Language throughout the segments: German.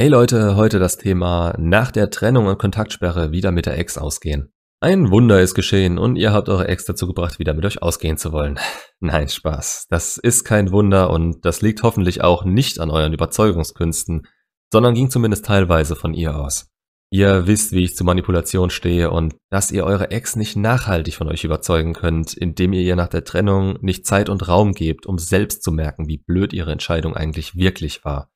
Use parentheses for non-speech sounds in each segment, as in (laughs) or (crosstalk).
Hey Leute, heute das Thema nach der Trennung und Kontaktsperre wieder mit der Ex ausgehen. Ein Wunder ist geschehen und ihr habt eure Ex dazu gebracht, wieder mit euch ausgehen zu wollen. (laughs) Nein, Spaß. Das ist kein Wunder und das liegt hoffentlich auch nicht an euren Überzeugungskünsten, sondern ging zumindest teilweise von ihr aus. Ihr wisst, wie ich zu Manipulation stehe und dass ihr eure Ex nicht nachhaltig von euch überzeugen könnt, indem ihr ihr nach der Trennung nicht Zeit und Raum gebt, um selbst zu merken, wie blöd ihre Entscheidung eigentlich wirklich war.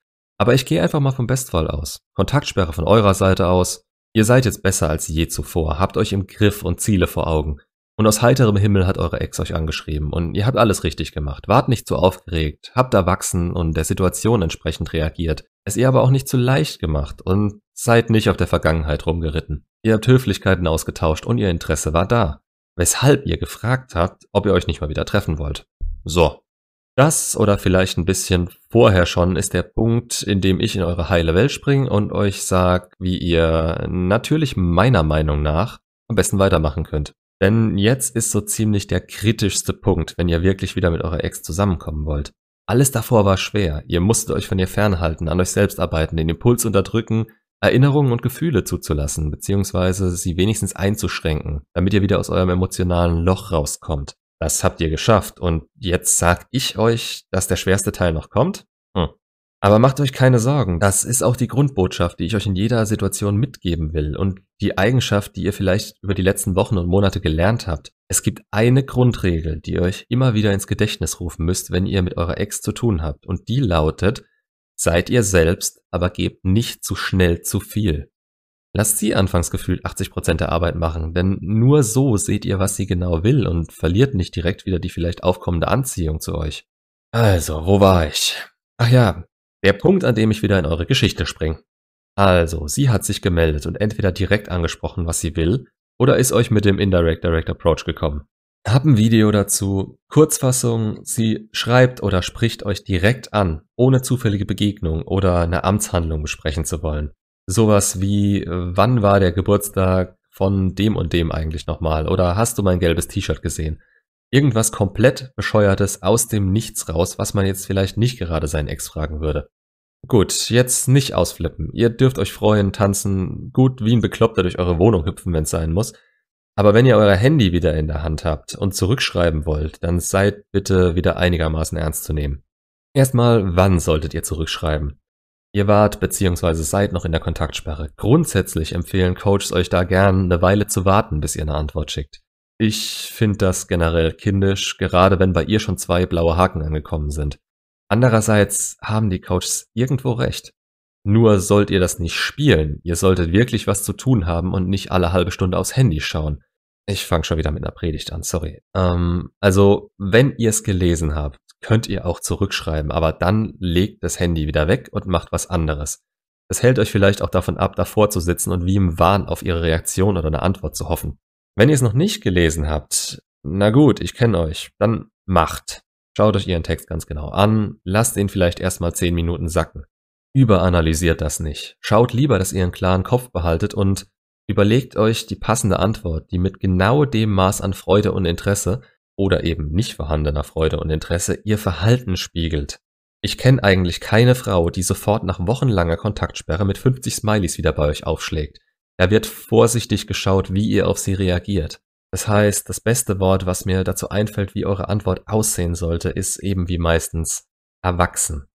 Aber ich gehe einfach mal vom Bestfall aus. Kontaktsperre von eurer Seite aus. Ihr seid jetzt besser als je zuvor, habt euch im Griff und Ziele vor Augen. Und aus heiterem Himmel hat eure Ex euch angeschrieben und ihr habt alles richtig gemacht. Wart nicht zu aufgeregt, habt erwachsen und der Situation entsprechend reagiert. Es ihr aber auch nicht zu leicht gemacht und seid nicht auf der Vergangenheit rumgeritten. Ihr habt Höflichkeiten ausgetauscht und ihr Interesse war da. Weshalb ihr gefragt habt, ob ihr euch nicht mal wieder treffen wollt. So. Das oder vielleicht ein bisschen vorher schon ist der Punkt, in dem ich in eure heile Welt springe und euch sag, wie ihr natürlich meiner Meinung nach am besten weitermachen könnt. Denn jetzt ist so ziemlich der kritischste Punkt, wenn ihr wirklich wieder mit eurer Ex zusammenkommen wollt. Alles davor war schwer. Ihr musstet euch von ihr fernhalten, an euch selbst arbeiten, den Impuls unterdrücken, Erinnerungen und Gefühle zuzulassen, beziehungsweise sie wenigstens einzuschränken, damit ihr wieder aus eurem emotionalen Loch rauskommt. Das habt ihr geschafft und jetzt sag ich euch, dass der schwerste Teil noch kommt? Hm. Aber macht euch keine Sorgen, das ist auch die Grundbotschaft, die ich euch in jeder Situation mitgeben will und die Eigenschaft, die ihr vielleicht über die letzten Wochen und Monate gelernt habt. Es gibt eine Grundregel, die ihr euch immer wieder ins Gedächtnis rufen müsst, wenn ihr mit eurer Ex zu tun habt und die lautet, seid ihr selbst, aber gebt nicht zu schnell zu viel. Lasst sie anfangs gefühlt 80% der Arbeit machen, denn nur so seht ihr, was sie genau will und verliert nicht direkt wieder die vielleicht aufkommende Anziehung zu euch. Also, wo war ich? Ach ja, der Punkt, an dem ich wieder in eure Geschichte spring. Also, sie hat sich gemeldet und entweder direkt angesprochen, was sie will, oder ist euch mit dem Indirect Direct Approach gekommen. Hab ein Video dazu. Kurzfassung, sie schreibt oder spricht euch direkt an, ohne zufällige Begegnung oder eine Amtshandlung besprechen zu wollen. Sowas wie, wann war der Geburtstag von dem und dem eigentlich nochmal? Oder hast du mein gelbes T-Shirt gesehen? Irgendwas komplett bescheuertes aus dem Nichts raus, was man jetzt vielleicht nicht gerade seinen Ex fragen würde. Gut, jetzt nicht ausflippen. Ihr dürft euch freuen, tanzen, gut wie ein Bekloppter durch eure Wohnung hüpfen, wenn's sein muss. Aber wenn ihr euer Handy wieder in der Hand habt und zurückschreiben wollt, dann seid bitte wieder einigermaßen ernst zu nehmen. Erstmal, wann solltet ihr zurückschreiben? Ihr wart bzw. seid noch in der Kontaktsperre. Grundsätzlich empfehlen Coaches euch da gern eine Weile zu warten, bis ihr eine Antwort schickt. Ich finde das generell kindisch, gerade wenn bei ihr schon zwei blaue Haken angekommen sind. Andererseits haben die Coaches irgendwo recht. Nur sollt ihr das nicht spielen. Ihr solltet wirklich was zu tun haben und nicht alle halbe Stunde aufs Handy schauen. Ich fange schon wieder mit einer Predigt an, sorry. Ähm, also, wenn ihr es gelesen habt, könnt ihr auch zurückschreiben, aber dann legt das Handy wieder weg und macht was anderes. Es hält euch vielleicht auch davon ab, davor zu sitzen und wie im Wahn auf ihre Reaktion oder eine Antwort zu hoffen. Wenn ihr es noch nicht gelesen habt, na gut, ich kenne euch, dann macht. Schaut euch ihren Text ganz genau an, lasst ihn vielleicht erstmal 10 Minuten sacken. Überanalysiert das nicht. Schaut lieber, dass ihr einen klaren Kopf behaltet und überlegt euch die passende Antwort, die mit genau dem Maß an Freude und Interesse oder eben nicht vorhandener Freude und Interesse ihr Verhalten spiegelt. Ich kenne eigentlich keine Frau, die sofort nach wochenlanger Kontaktsperre mit 50 Smileys wieder bei euch aufschlägt. Da wird vorsichtig geschaut, wie ihr auf sie reagiert. Das heißt, das beste Wort, was mir dazu einfällt, wie eure Antwort aussehen sollte, ist eben wie meistens erwachsen.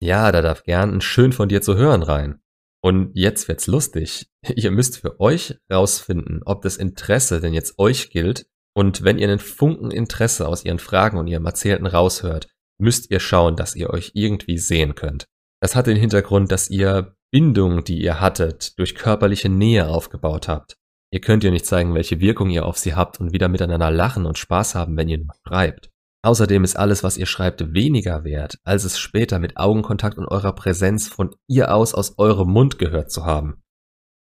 Ja, da darf gern ein schön von dir zu hören rein. Und jetzt wird's lustig. (laughs) Ihr müsst für euch rausfinden, ob das Interesse denn jetzt euch gilt. Und wenn ihr einen Funken Interesse aus ihren Fragen und ihrem Erzählten raushört, müsst ihr schauen, dass ihr euch irgendwie sehen könnt. Das hat den Hintergrund, dass ihr Bindung, die ihr hattet, durch körperliche Nähe aufgebaut habt. Ihr könnt ihr nicht zeigen, welche Wirkung ihr auf sie habt und wieder miteinander lachen und Spaß haben, wenn ihr nur schreibt. Außerdem ist alles, was ihr schreibt, weniger wert, als es später mit Augenkontakt und eurer Präsenz von ihr aus aus eurem Mund gehört zu haben.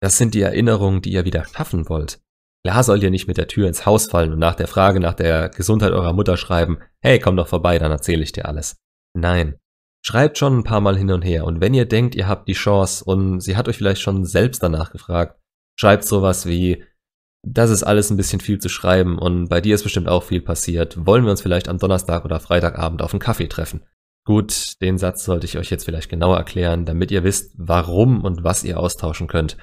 Das sind die Erinnerungen, die ihr wieder schaffen wollt. Klar sollt ihr nicht mit der Tür ins Haus fallen und nach der Frage nach der Gesundheit eurer Mutter schreiben, hey, komm doch vorbei, dann erzähle ich dir alles. Nein. Schreibt schon ein paar Mal hin und her und wenn ihr denkt, ihr habt die Chance und sie hat euch vielleicht schon selbst danach gefragt, schreibt sowas wie, das ist alles ein bisschen viel zu schreiben und bei dir ist bestimmt auch viel passiert. Wollen wir uns vielleicht am Donnerstag oder Freitagabend auf einen Kaffee treffen? Gut, den Satz sollte ich euch jetzt vielleicht genauer erklären, damit ihr wisst, warum und was ihr austauschen könnt.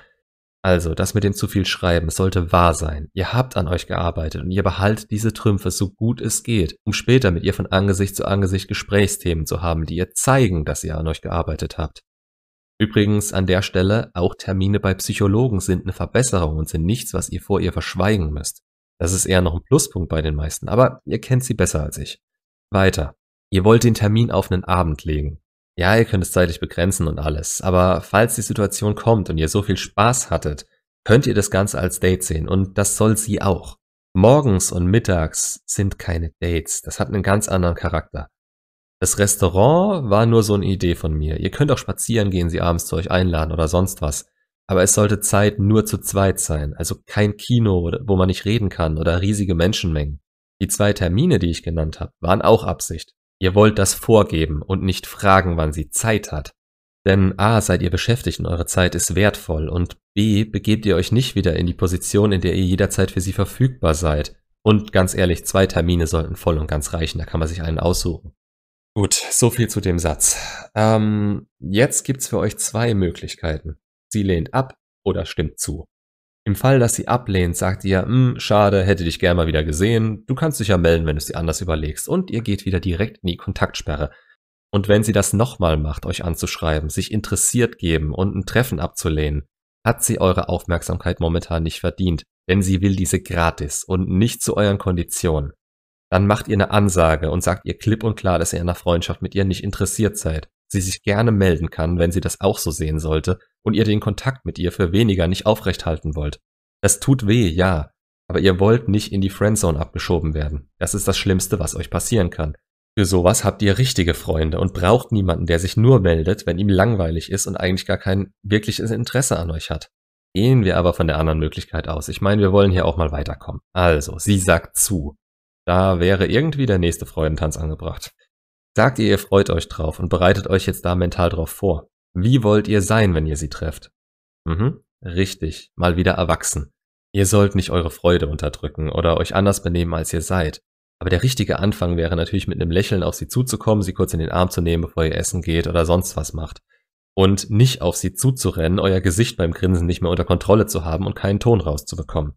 Also, das mit dem zu viel Schreiben sollte wahr sein. Ihr habt an euch gearbeitet und ihr behaltet diese Trümpfe so gut es geht, um später mit ihr von Angesicht zu Angesicht Gesprächsthemen zu haben, die ihr zeigen, dass ihr an euch gearbeitet habt. Übrigens an der Stelle, auch Termine bei Psychologen sind eine Verbesserung und sind nichts, was ihr vor ihr verschweigen müsst. Das ist eher noch ein Pluspunkt bei den meisten, aber ihr kennt sie besser als ich. Weiter. Ihr wollt den Termin auf einen Abend legen. Ja, ihr könnt es zeitlich begrenzen und alles, aber falls die Situation kommt und ihr so viel Spaß hattet, könnt ihr das Ganze als Date sehen und das soll sie auch. Morgens und mittags sind keine Dates, das hat einen ganz anderen Charakter. Das Restaurant war nur so eine Idee von mir. Ihr könnt auch spazieren gehen, sie abends zu euch einladen oder sonst was. Aber es sollte Zeit nur zu zweit sein, also kein Kino, wo man nicht reden kann oder riesige Menschenmengen. Die zwei Termine, die ich genannt habe, waren auch Absicht. Ihr wollt das vorgeben und nicht fragen, wann sie Zeit hat. Denn A, seid ihr beschäftigt und eure Zeit ist wertvoll und B, begebt ihr euch nicht wieder in die Position, in der ihr jederzeit für sie verfügbar seid. Und ganz ehrlich, zwei Termine sollten voll und ganz reichen, da kann man sich einen aussuchen. Gut, so viel zu dem Satz. Ähm, jetzt gibt's für euch zwei Möglichkeiten. Sie lehnt ab oder stimmt zu. Im Fall, dass sie ablehnt, sagt ihr, hm, schade, hätte dich gern mal wieder gesehen, du kannst dich ja melden, wenn du es dir anders überlegst und ihr geht wieder direkt in die Kontaktsperre. Und wenn sie das nochmal macht, euch anzuschreiben, sich interessiert geben und ein Treffen abzulehnen, hat sie eure Aufmerksamkeit momentan nicht verdient, denn sie will diese gratis und nicht zu euren Konditionen. Dann macht ihr eine Ansage und sagt ihr klipp und klar, dass ihr in einer Freundschaft mit ihr nicht interessiert seid sie sich gerne melden kann, wenn sie das auch so sehen sollte und ihr den Kontakt mit ihr für weniger nicht aufrechthalten wollt. Das tut weh, ja, aber ihr wollt nicht in die Friendzone abgeschoben werden. Das ist das Schlimmste, was euch passieren kann. Für sowas habt ihr richtige Freunde und braucht niemanden, der sich nur meldet, wenn ihm langweilig ist und eigentlich gar kein wirkliches Interesse an euch hat. Gehen wir aber von der anderen Möglichkeit aus. Ich meine, wir wollen hier auch mal weiterkommen. Also, sie sagt zu. Da wäre irgendwie der nächste Freudentanz angebracht. Sagt ihr, ihr freut euch drauf und bereitet euch jetzt da mental drauf vor. Wie wollt ihr sein, wenn ihr sie trefft? Mhm, richtig, mal wieder erwachsen. Ihr sollt nicht eure Freude unterdrücken oder euch anders benehmen, als ihr seid. Aber der richtige Anfang wäre natürlich mit einem Lächeln auf sie zuzukommen, sie kurz in den Arm zu nehmen, bevor ihr essen geht oder sonst was macht. Und nicht auf sie zuzurennen, euer Gesicht beim Grinsen nicht mehr unter Kontrolle zu haben und keinen Ton rauszubekommen.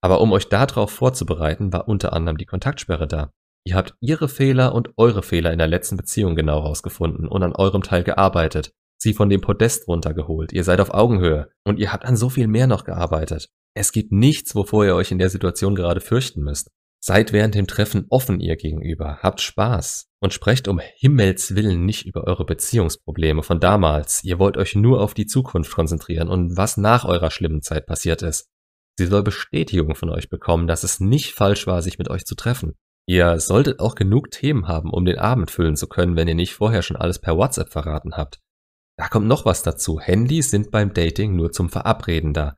Aber um euch darauf vorzubereiten, war unter anderem die Kontaktsperre da. Ihr habt ihre Fehler und eure Fehler in der letzten Beziehung genau rausgefunden und an eurem Teil gearbeitet, sie von dem Podest runtergeholt, ihr seid auf Augenhöhe und ihr habt an so viel mehr noch gearbeitet. Es gibt nichts, wovor ihr euch in der Situation gerade fürchten müsst. Seid während dem Treffen offen ihr gegenüber, habt Spaß und sprecht um Himmels Willen nicht über eure Beziehungsprobleme von damals. Ihr wollt euch nur auf die Zukunft konzentrieren und was nach eurer schlimmen Zeit passiert ist. Sie soll Bestätigung von euch bekommen, dass es nicht falsch war, sich mit euch zu treffen. Ihr solltet auch genug Themen haben, um den Abend füllen zu können, wenn ihr nicht vorher schon alles per WhatsApp verraten habt. Da kommt noch was dazu. Handys sind beim Dating nur zum Verabreden da.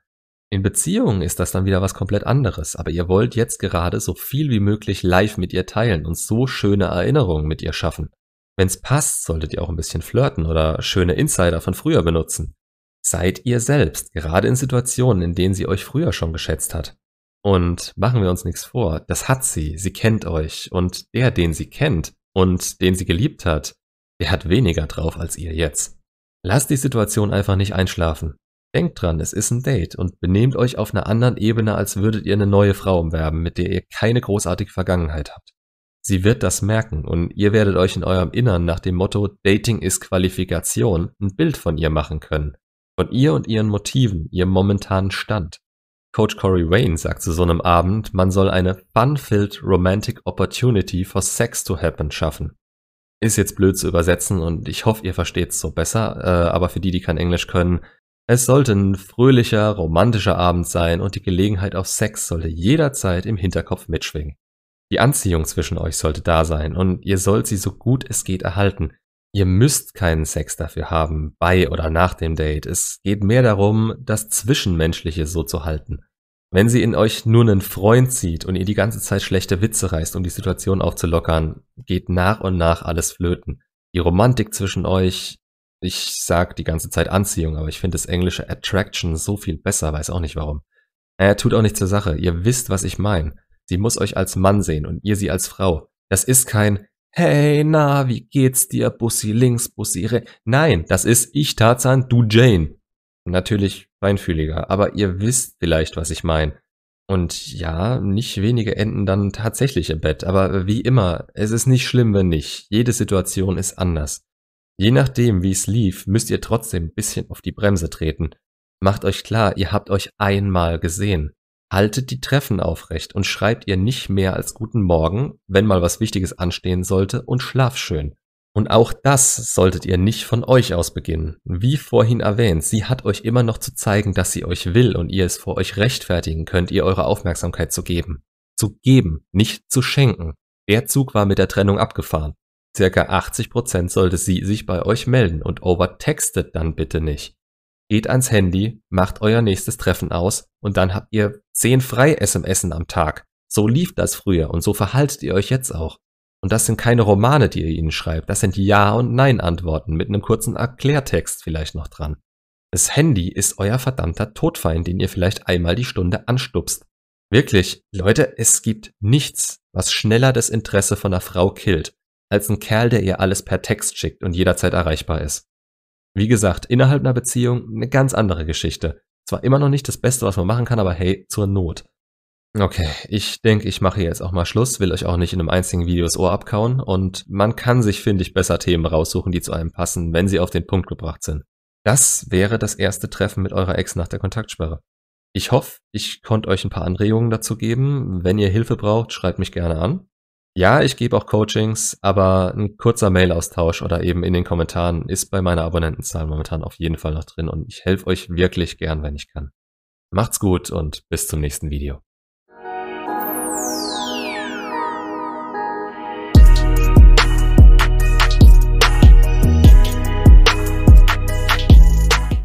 In Beziehungen ist das dann wieder was komplett anderes, aber ihr wollt jetzt gerade so viel wie möglich live mit ihr teilen und so schöne Erinnerungen mit ihr schaffen. Wenn's passt, solltet ihr auch ein bisschen flirten oder schöne Insider von früher benutzen. Seid ihr selbst, gerade in Situationen, in denen sie euch früher schon geschätzt hat. Und machen wir uns nichts vor, das hat sie, sie kennt euch und der, den sie kennt und den sie geliebt hat, der hat weniger drauf als ihr jetzt. Lasst die Situation einfach nicht einschlafen. Denkt dran, es ist ein Date und benehmt euch auf einer anderen Ebene, als würdet ihr eine neue Frau umwerben, mit der ihr keine großartige Vergangenheit habt. Sie wird das merken und ihr werdet euch in eurem Innern nach dem Motto Dating ist Qualifikation ein Bild von ihr machen können. Von ihr und ihren Motiven, ihrem momentanen Stand. Coach Corey Wayne sagt zu so einem Abend, man soll eine fun-filled romantic opportunity for sex to happen schaffen. Ist jetzt blöd zu übersetzen und ich hoffe, ihr versteht es so besser, äh, aber für die, die kein Englisch können, es sollte ein fröhlicher, romantischer Abend sein und die Gelegenheit auf Sex sollte jederzeit im Hinterkopf mitschwingen. Die Anziehung zwischen euch sollte da sein und ihr sollt sie so gut es geht erhalten. Ihr müsst keinen Sex dafür haben, bei oder nach dem Date. Es geht mehr darum, das Zwischenmenschliche so zu halten. Wenn sie in euch nur einen Freund sieht und ihr die ganze Zeit schlechte Witze reißt, um die Situation aufzulockern, geht nach und nach alles flöten. Die Romantik zwischen euch, ich sag die ganze Zeit Anziehung, aber ich finde das englische Attraction so viel besser, weiß auch nicht warum. Er tut auch nicht zur Sache. Ihr wisst, was ich meine. Sie muss euch als Mann sehen und ihr sie als Frau. Das ist kein Hey, na, wie geht's dir? Bussi links, Bussi rechts. Nein, das ist ich Tarzan, du Jane. Natürlich feinfühliger, aber ihr wisst vielleicht, was ich meine. Und ja, nicht wenige enden dann tatsächlich im Bett, aber wie immer, es ist nicht schlimm, wenn nicht. Jede Situation ist anders. Je nachdem, wie es lief, müsst ihr trotzdem ein bisschen auf die Bremse treten. Macht euch klar, ihr habt euch einmal gesehen. Haltet die Treffen aufrecht und schreibt ihr nicht mehr als guten Morgen, wenn mal was Wichtiges anstehen sollte, und schlaf schön. Und auch das solltet ihr nicht von euch aus beginnen. Wie vorhin erwähnt, sie hat euch immer noch zu zeigen, dass sie euch will und ihr es vor euch rechtfertigen könnt, ihr eure Aufmerksamkeit zu geben. Zu geben, nicht zu schenken. Der Zug war mit der Trennung abgefahren. Circa 80% sollte sie sich bei euch melden und overtextet dann bitte nicht. Geht ans Handy, macht euer nächstes Treffen aus und dann habt ihr 10 frei SMSen am Tag. So lief das früher und so verhaltet ihr euch jetzt auch. Und das sind keine Romane, die ihr ihnen schreibt, das sind Ja- und Nein-Antworten mit einem kurzen Erklärtext vielleicht noch dran. Das Handy ist euer verdammter Todfeind, den ihr vielleicht einmal die Stunde anstupst. Wirklich, Leute, es gibt nichts, was schneller das Interesse von einer Frau killt, als ein Kerl, der ihr alles per Text schickt und jederzeit erreichbar ist. Wie gesagt, innerhalb einer Beziehung eine ganz andere Geschichte. Zwar immer noch nicht das Beste, was man machen kann, aber hey, zur Not. Okay, ich denke, ich mache jetzt auch mal Schluss, will euch auch nicht in einem einzigen Video das Ohr abkauen und man kann sich, finde ich, besser Themen raussuchen, die zu einem passen, wenn sie auf den Punkt gebracht sind. Das wäre das erste Treffen mit eurer Ex nach der Kontaktsperre. Ich hoffe, ich konnte euch ein paar Anregungen dazu geben. Wenn ihr Hilfe braucht, schreibt mich gerne an. Ja, ich gebe auch Coachings, aber ein kurzer Mail-Austausch oder eben in den Kommentaren ist bei meiner Abonnentenzahl momentan auf jeden Fall noch drin und ich helfe euch wirklich gern, wenn ich kann. Macht's gut und bis zum nächsten Video.